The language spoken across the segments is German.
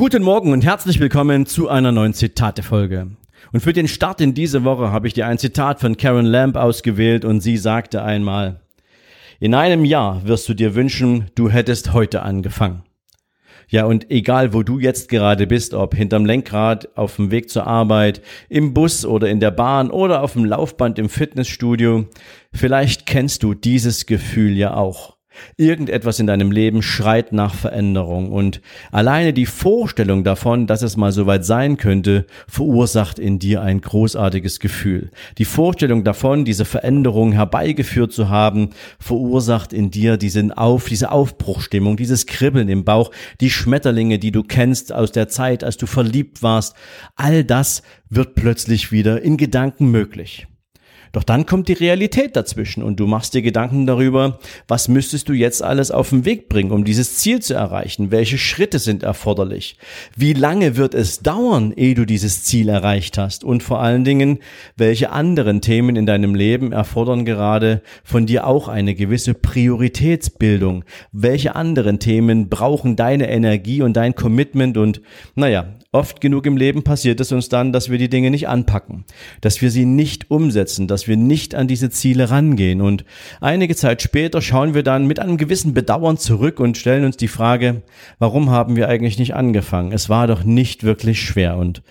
Guten Morgen und herzlich willkommen zu einer neuen Zitate-Folge. Und für den Start in diese Woche habe ich dir ein Zitat von Karen Lamb ausgewählt und sie sagte einmal, in einem Jahr wirst du dir wünschen, du hättest heute angefangen. Ja, und egal wo du jetzt gerade bist, ob hinterm Lenkrad, auf dem Weg zur Arbeit, im Bus oder in der Bahn oder auf dem Laufband im Fitnessstudio, vielleicht kennst du dieses Gefühl ja auch. Irgendetwas in deinem Leben schreit nach Veränderung und alleine die Vorstellung davon, dass es mal soweit sein könnte, verursacht in dir ein großartiges Gefühl. Die Vorstellung davon, diese Veränderung herbeigeführt zu haben, verursacht in dir diesen Auf, diese Aufbruchstimmung, dieses Kribbeln im Bauch, die Schmetterlinge, die du kennst aus der Zeit, als du verliebt warst. All das wird plötzlich wieder in Gedanken möglich. Doch dann kommt die Realität dazwischen und du machst dir Gedanken darüber, was müsstest du jetzt alles auf den Weg bringen, um dieses Ziel zu erreichen? Welche Schritte sind erforderlich? Wie lange wird es dauern, ehe du dieses Ziel erreicht hast? Und vor allen Dingen, welche anderen Themen in deinem Leben erfordern gerade von dir auch eine gewisse Prioritätsbildung? Welche anderen Themen brauchen deine Energie und dein Commitment? Und naja, oft genug im Leben passiert es uns dann, dass wir die Dinge nicht anpacken, dass wir sie nicht umsetzen, dass wir nicht an diese Ziele rangehen. Und einige Zeit später schauen wir dann mit einem gewissen Bedauern zurück und stellen uns die Frage, warum haben wir eigentlich nicht angefangen? Es war doch nicht wirklich schwer. Und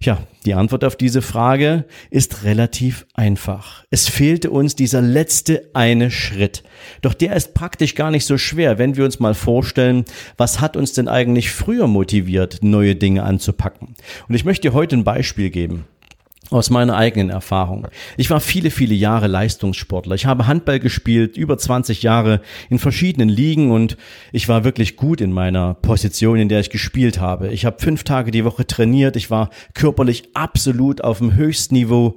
ja, die Antwort auf diese Frage ist relativ einfach. Es fehlte uns dieser letzte eine Schritt. Doch der ist praktisch gar nicht so schwer, wenn wir uns mal vorstellen, was hat uns denn eigentlich früher motiviert, neue Dinge anzupacken. Und ich möchte dir heute ein Beispiel geben aus meiner eigenen Erfahrung. Ich war viele, viele Jahre Leistungssportler. Ich habe Handball gespielt, über 20 Jahre in verschiedenen Ligen und ich war wirklich gut in meiner Position, in der ich gespielt habe. Ich habe fünf Tage die Woche trainiert. Ich war körperlich absolut auf dem Höchstniveau.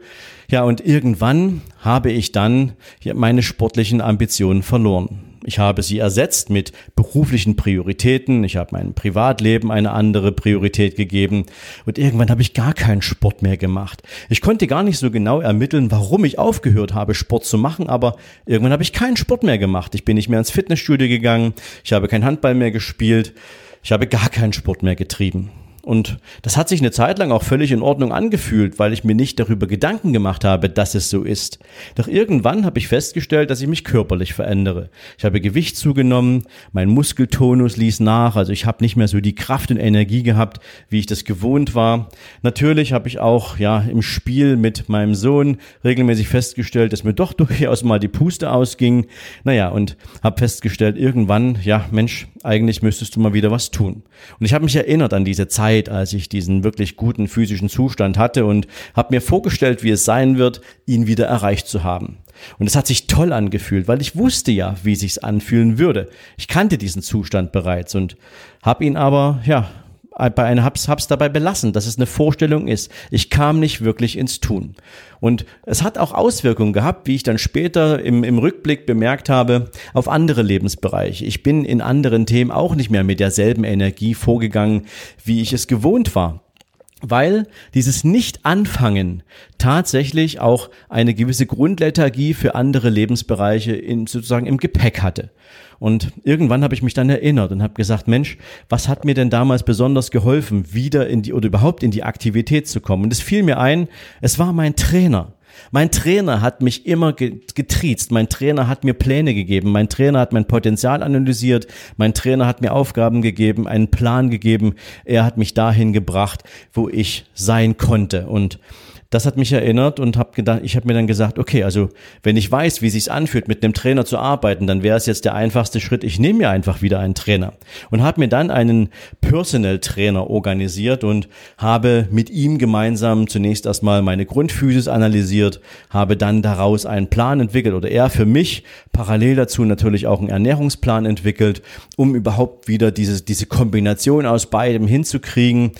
Ja, und irgendwann habe ich dann meine sportlichen Ambitionen verloren. Ich habe sie ersetzt mit beruflichen Prioritäten. Ich habe meinem Privatleben eine andere Priorität gegeben. Und irgendwann habe ich gar keinen Sport mehr gemacht. Ich konnte gar nicht so genau ermitteln, warum ich aufgehört habe, Sport zu machen, aber irgendwann habe ich keinen Sport mehr gemacht. Ich bin nicht mehr ins Fitnessstudio gegangen. Ich habe kein Handball mehr gespielt. Ich habe gar keinen Sport mehr getrieben. Und das hat sich eine Zeit lang auch völlig in Ordnung angefühlt, weil ich mir nicht darüber Gedanken gemacht habe, dass es so ist. Doch irgendwann habe ich festgestellt, dass ich mich körperlich verändere. Ich habe Gewicht zugenommen, mein Muskeltonus ließ nach, also ich habe nicht mehr so die Kraft und Energie gehabt, wie ich das gewohnt war. Natürlich habe ich auch ja im Spiel mit meinem Sohn regelmäßig festgestellt, dass mir doch durchaus mal die Puste ausging. Naja, und habe festgestellt, irgendwann, ja Mensch, eigentlich müsstest du mal wieder was tun. Und ich habe mich erinnert an diese Zeit, Zeit, als ich diesen wirklich guten physischen Zustand hatte und habe mir vorgestellt, wie es sein wird, ihn wieder erreicht zu haben. Und es hat sich toll angefühlt, weil ich wusste ja, wie sich's anfühlen würde. Ich kannte diesen Zustand bereits und habe ihn aber ja bei einer hab's, hab's dabei belassen, dass es eine Vorstellung ist. Ich kam nicht wirklich ins Tun. Und es hat auch Auswirkungen gehabt, wie ich dann später im, im Rückblick bemerkt habe, auf andere Lebensbereiche. Ich bin in anderen Themen auch nicht mehr mit derselben Energie vorgegangen, wie ich es gewohnt war weil dieses Nicht-Anfangen tatsächlich auch eine gewisse Grundlethargie für andere Lebensbereiche in, sozusagen im Gepäck hatte. Und irgendwann habe ich mich dann erinnert und habe gesagt, Mensch, was hat mir denn damals besonders geholfen, wieder in die oder überhaupt in die Aktivität zu kommen? Und es fiel mir ein, es war mein Trainer. Mein Trainer hat mich immer getriezt. Mein Trainer hat mir Pläne gegeben. Mein Trainer hat mein Potenzial analysiert. Mein Trainer hat mir Aufgaben gegeben, einen Plan gegeben. Er hat mich dahin gebracht, wo ich sein konnte. Und das hat mich erinnert und habe gedacht, ich habe mir dann gesagt, okay, also wenn ich weiß, wie sich's anfühlt, mit einem Trainer zu arbeiten, dann wäre es jetzt der einfachste Schritt. Ich nehme mir einfach wieder einen Trainer und habe mir dann einen Personal Trainer organisiert und habe mit ihm gemeinsam zunächst erstmal meine Grundphysis analysiert, habe dann daraus einen Plan entwickelt oder er für mich parallel dazu natürlich auch einen Ernährungsplan entwickelt, um überhaupt wieder diese diese Kombination aus beidem hinzukriegen.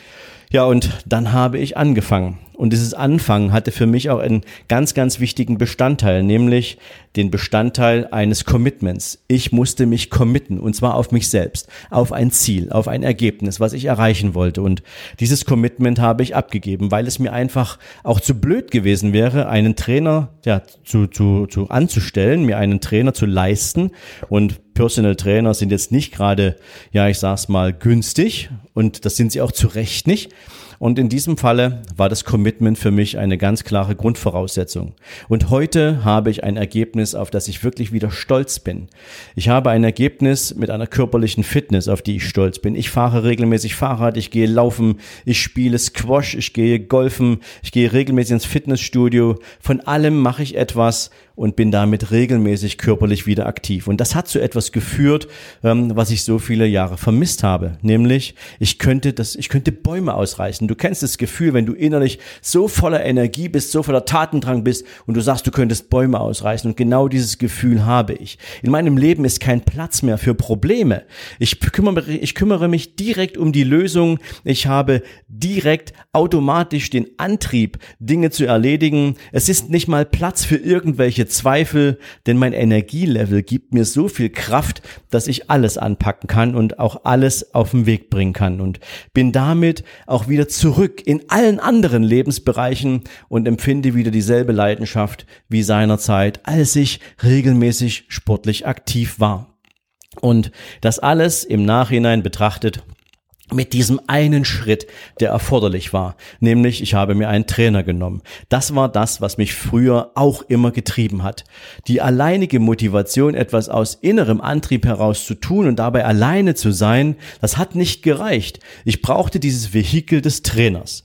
Ja, und dann habe ich angefangen. Und dieses Anfangen hatte für mich auch einen ganz, ganz wichtigen Bestandteil, nämlich den Bestandteil eines Commitments. Ich musste mich committen, und zwar auf mich selbst, auf ein Ziel, auf ein Ergebnis, was ich erreichen wollte. Und dieses Commitment habe ich abgegeben, weil es mir einfach auch zu blöd gewesen wäre, einen Trainer ja, zu, zu, zu anzustellen, mir einen Trainer zu leisten. Und Personal Trainer sind jetzt nicht gerade, ja, ich sag's mal, günstig. Und das sind sie auch zu Recht nicht. Und in diesem Falle war das Commitment für mich eine ganz klare Grundvoraussetzung. Und heute habe ich ein Ergebnis, auf das ich wirklich wieder stolz bin. Ich habe ein Ergebnis mit einer körperlichen Fitness, auf die ich stolz bin. Ich fahre regelmäßig Fahrrad, ich gehe laufen, ich spiele Squash, ich gehe golfen, ich gehe regelmäßig ins Fitnessstudio. Von allem mache ich etwas und bin damit regelmäßig körperlich wieder aktiv. Und das hat zu etwas geführt, ähm, was ich so viele Jahre vermisst habe. Nämlich, ich könnte das, ich könnte Bäume ausreißen. Du kennst das Gefühl, wenn du innerlich so voller Energie bist, so voller Tatendrang bist und du sagst, du könntest Bäume ausreißen. Und genau dieses Gefühl habe ich. In meinem Leben ist kein Platz mehr für Probleme. Ich kümmere, ich kümmere mich direkt um die Lösung. Ich habe direkt automatisch den Antrieb, Dinge zu erledigen. Es ist nicht mal Platz für irgendwelche Zweifel, denn mein Energielevel gibt mir so viel Kraft, dass ich alles anpacken kann und auch alles auf den Weg bringen kann und bin damit auch wieder zurück in allen anderen Lebensbereichen und empfinde wieder dieselbe Leidenschaft wie seinerzeit, als ich regelmäßig sportlich aktiv war. Und das alles im Nachhinein betrachtet mit diesem einen Schritt, der erforderlich war, nämlich ich habe mir einen Trainer genommen. Das war das, was mich früher auch immer getrieben hat. Die alleinige Motivation, etwas aus innerem Antrieb heraus zu tun und dabei alleine zu sein, das hat nicht gereicht. Ich brauchte dieses Vehikel des Trainers.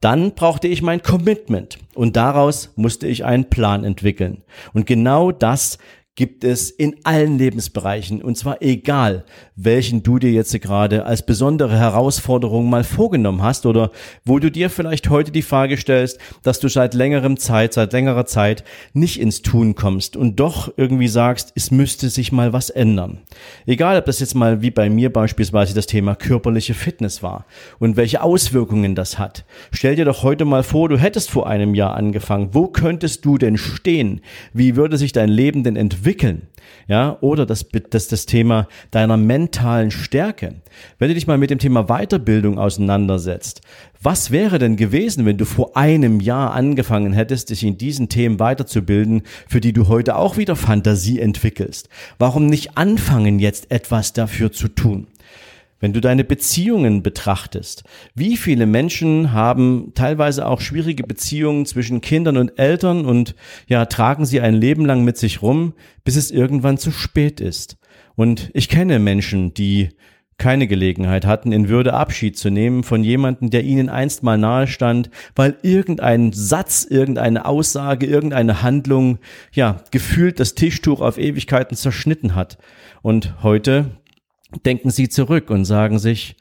Dann brauchte ich mein Commitment und daraus musste ich einen Plan entwickeln. Und genau das gibt es in allen Lebensbereichen und zwar egal, welchen du dir jetzt gerade als besondere Herausforderung mal vorgenommen hast oder wo du dir vielleicht heute die Frage stellst, dass du seit längerem Zeit, seit längerer Zeit nicht ins Tun kommst und doch irgendwie sagst, es müsste sich mal was ändern. Egal, ob das jetzt mal wie bei mir beispielsweise das Thema körperliche Fitness war und welche Auswirkungen das hat. Stell dir doch heute mal vor, du hättest vor einem Jahr angefangen. Wo könntest du denn stehen? Wie würde sich dein Leben denn entwickeln? Entwickeln. Ja, oder das, das, das Thema deiner mentalen Stärke. Wenn du dich mal mit dem Thema Weiterbildung auseinandersetzt, was wäre denn gewesen, wenn du vor einem Jahr angefangen hättest, dich in diesen Themen weiterzubilden, für die du heute auch wieder Fantasie entwickelst? Warum nicht anfangen, jetzt etwas dafür zu tun? Wenn du deine Beziehungen betrachtest, wie viele Menschen haben teilweise auch schwierige Beziehungen zwischen Kindern und Eltern und ja, tragen sie ein Leben lang mit sich rum, bis es irgendwann zu spät ist. Und ich kenne Menschen, die keine Gelegenheit hatten, in Würde Abschied zu nehmen von jemandem, der ihnen einst mal nahe stand, weil irgendein Satz, irgendeine Aussage, irgendeine Handlung, ja, gefühlt das Tischtuch auf Ewigkeiten zerschnitten hat. Und heute denken sie zurück und sagen sich,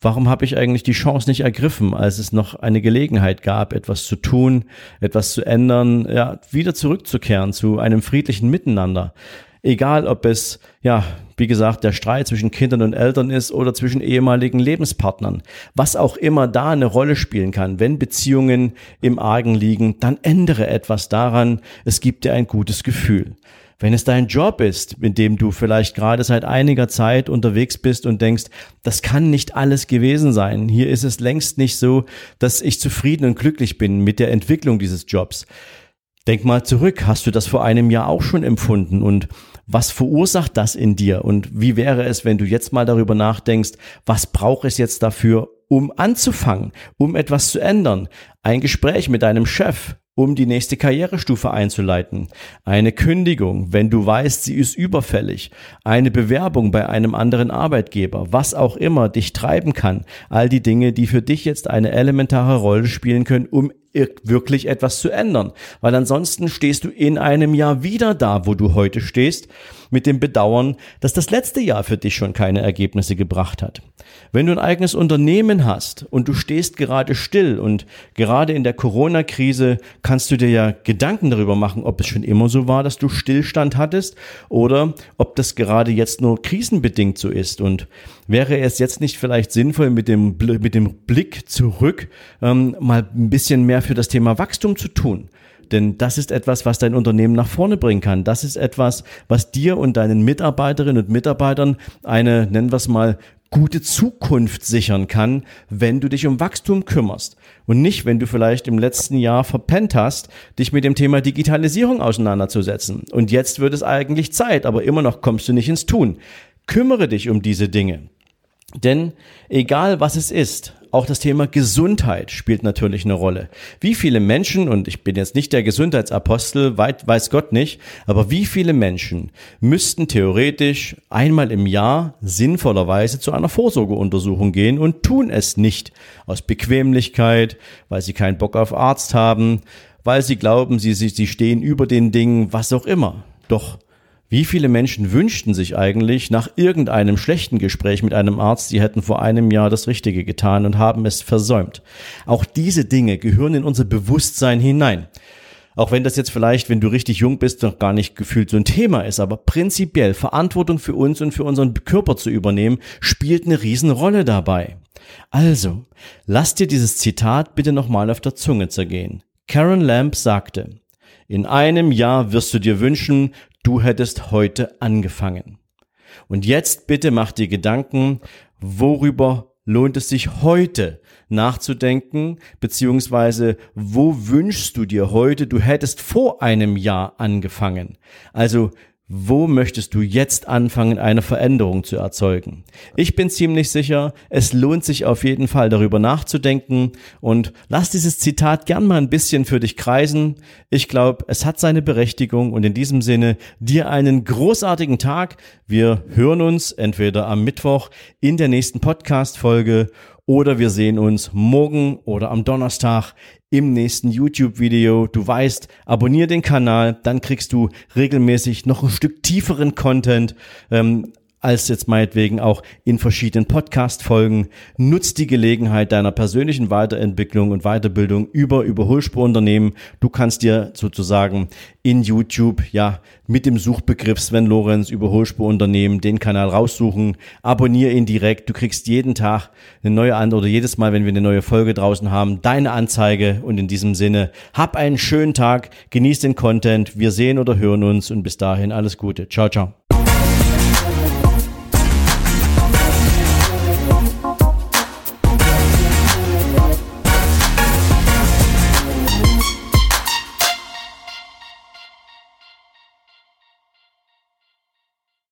warum habe ich eigentlich die Chance nicht ergriffen, als es noch eine Gelegenheit gab, etwas zu tun, etwas zu ändern, ja, wieder zurückzukehren zu einem friedlichen Miteinander. Egal, ob es, ja, wie gesagt, der Streit zwischen Kindern und Eltern ist oder zwischen ehemaligen Lebenspartnern. Was auch immer da eine Rolle spielen kann. Wenn Beziehungen im Argen liegen, dann ändere etwas daran. Es gibt dir ein gutes Gefühl. Wenn es dein Job ist, mit dem du vielleicht gerade seit einiger Zeit unterwegs bist und denkst, das kann nicht alles gewesen sein. Hier ist es längst nicht so, dass ich zufrieden und glücklich bin mit der Entwicklung dieses Jobs. Denk mal zurück, hast du das vor einem Jahr auch schon empfunden und was verursacht das in dir und wie wäre es, wenn du jetzt mal darüber nachdenkst, was braucht es jetzt dafür, um anzufangen, um etwas zu ändern? Ein Gespräch mit deinem Chef, um die nächste Karrierestufe einzuleiten. Eine Kündigung, wenn du weißt, sie ist überfällig. Eine Bewerbung bei einem anderen Arbeitgeber, was auch immer dich treiben kann. All die Dinge, die für dich jetzt eine elementare Rolle spielen können, um wirklich etwas zu ändern. Weil ansonsten stehst du in einem Jahr wieder da, wo du heute stehst, mit dem Bedauern, dass das letzte Jahr für dich schon keine Ergebnisse gebracht hat. Wenn du ein eigenes Unternehmen hast und du stehst gerade still und gerade in der Corona-Krise kannst du dir ja Gedanken darüber machen, ob es schon immer so war, dass du Stillstand hattest oder ob das gerade jetzt nur krisenbedingt so ist. Und wäre es jetzt nicht vielleicht sinnvoll, mit dem, mit dem Blick zurück ähm, mal ein bisschen mehr für das Thema Wachstum zu tun? Denn das ist etwas, was dein Unternehmen nach vorne bringen kann. Das ist etwas, was dir und deinen Mitarbeiterinnen und Mitarbeitern eine, nennen wir es mal, gute Zukunft sichern kann, wenn du dich um Wachstum kümmerst. Und nicht, wenn du vielleicht im letzten Jahr verpennt hast, dich mit dem Thema Digitalisierung auseinanderzusetzen. Und jetzt wird es eigentlich Zeit, aber immer noch kommst du nicht ins Tun. Kümmere dich um diese Dinge. Denn egal was es ist, auch das Thema Gesundheit spielt natürlich eine Rolle. Wie viele Menschen, und ich bin jetzt nicht der Gesundheitsapostel, weit, weiß Gott nicht, aber wie viele Menschen müssten theoretisch einmal im Jahr sinnvollerweise zu einer Vorsorgeuntersuchung gehen und tun es nicht aus Bequemlichkeit, weil sie keinen Bock auf Arzt haben, weil sie glauben, sie, sie, sie stehen über den Dingen, was auch immer. Doch wie viele Menschen wünschten sich eigentlich nach irgendeinem schlechten Gespräch mit einem Arzt, sie hätten vor einem Jahr das Richtige getan und haben es versäumt? Auch diese Dinge gehören in unser Bewusstsein hinein. Auch wenn das jetzt vielleicht, wenn du richtig jung bist, noch gar nicht gefühlt so ein Thema ist, aber prinzipiell Verantwortung für uns und für unseren Körper zu übernehmen, spielt eine Riesenrolle dabei. Also, lass dir dieses Zitat bitte nochmal auf der Zunge zergehen. Karen Lamb sagte, in einem Jahr wirst du dir wünschen, du hättest heute angefangen. Und jetzt bitte mach dir Gedanken, worüber lohnt es sich heute nachzudenken, beziehungsweise wo wünschst du dir heute, du hättest vor einem Jahr angefangen. Also wo möchtest du jetzt anfangen, eine Veränderung zu erzeugen? Ich bin ziemlich sicher, es lohnt sich auf jeden Fall darüber nachzudenken und lass dieses Zitat gern mal ein bisschen für dich kreisen. Ich glaube, es hat seine Berechtigung und in diesem Sinne dir einen großartigen Tag. Wir hören uns entweder am Mittwoch in der nächsten Podcast-Folge oder wir sehen uns morgen oder am Donnerstag im nächsten YouTube-Video. Du weißt, abonniere den Kanal, dann kriegst du regelmäßig noch ein Stück tieferen Content. Ähm, als jetzt meinetwegen auch in verschiedenen Podcast-Folgen. Nutz die Gelegenheit deiner persönlichen Weiterentwicklung und Weiterbildung über Überholspurunternehmen. Du kannst dir sozusagen in YouTube, ja, mit dem Suchbegriff Sven Lorenz Überholspurunternehmen den Kanal raussuchen. Abonniere ihn direkt. Du kriegst jeden Tag eine neue Antwort oder jedes Mal, wenn wir eine neue Folge draußen haben, deine Anzeige. Und in diesem Sinne, hab einen schönen Tag, genieß den Content. Wir sehen oder hören uns und bis dahin alles Gute. Ciao, ciao.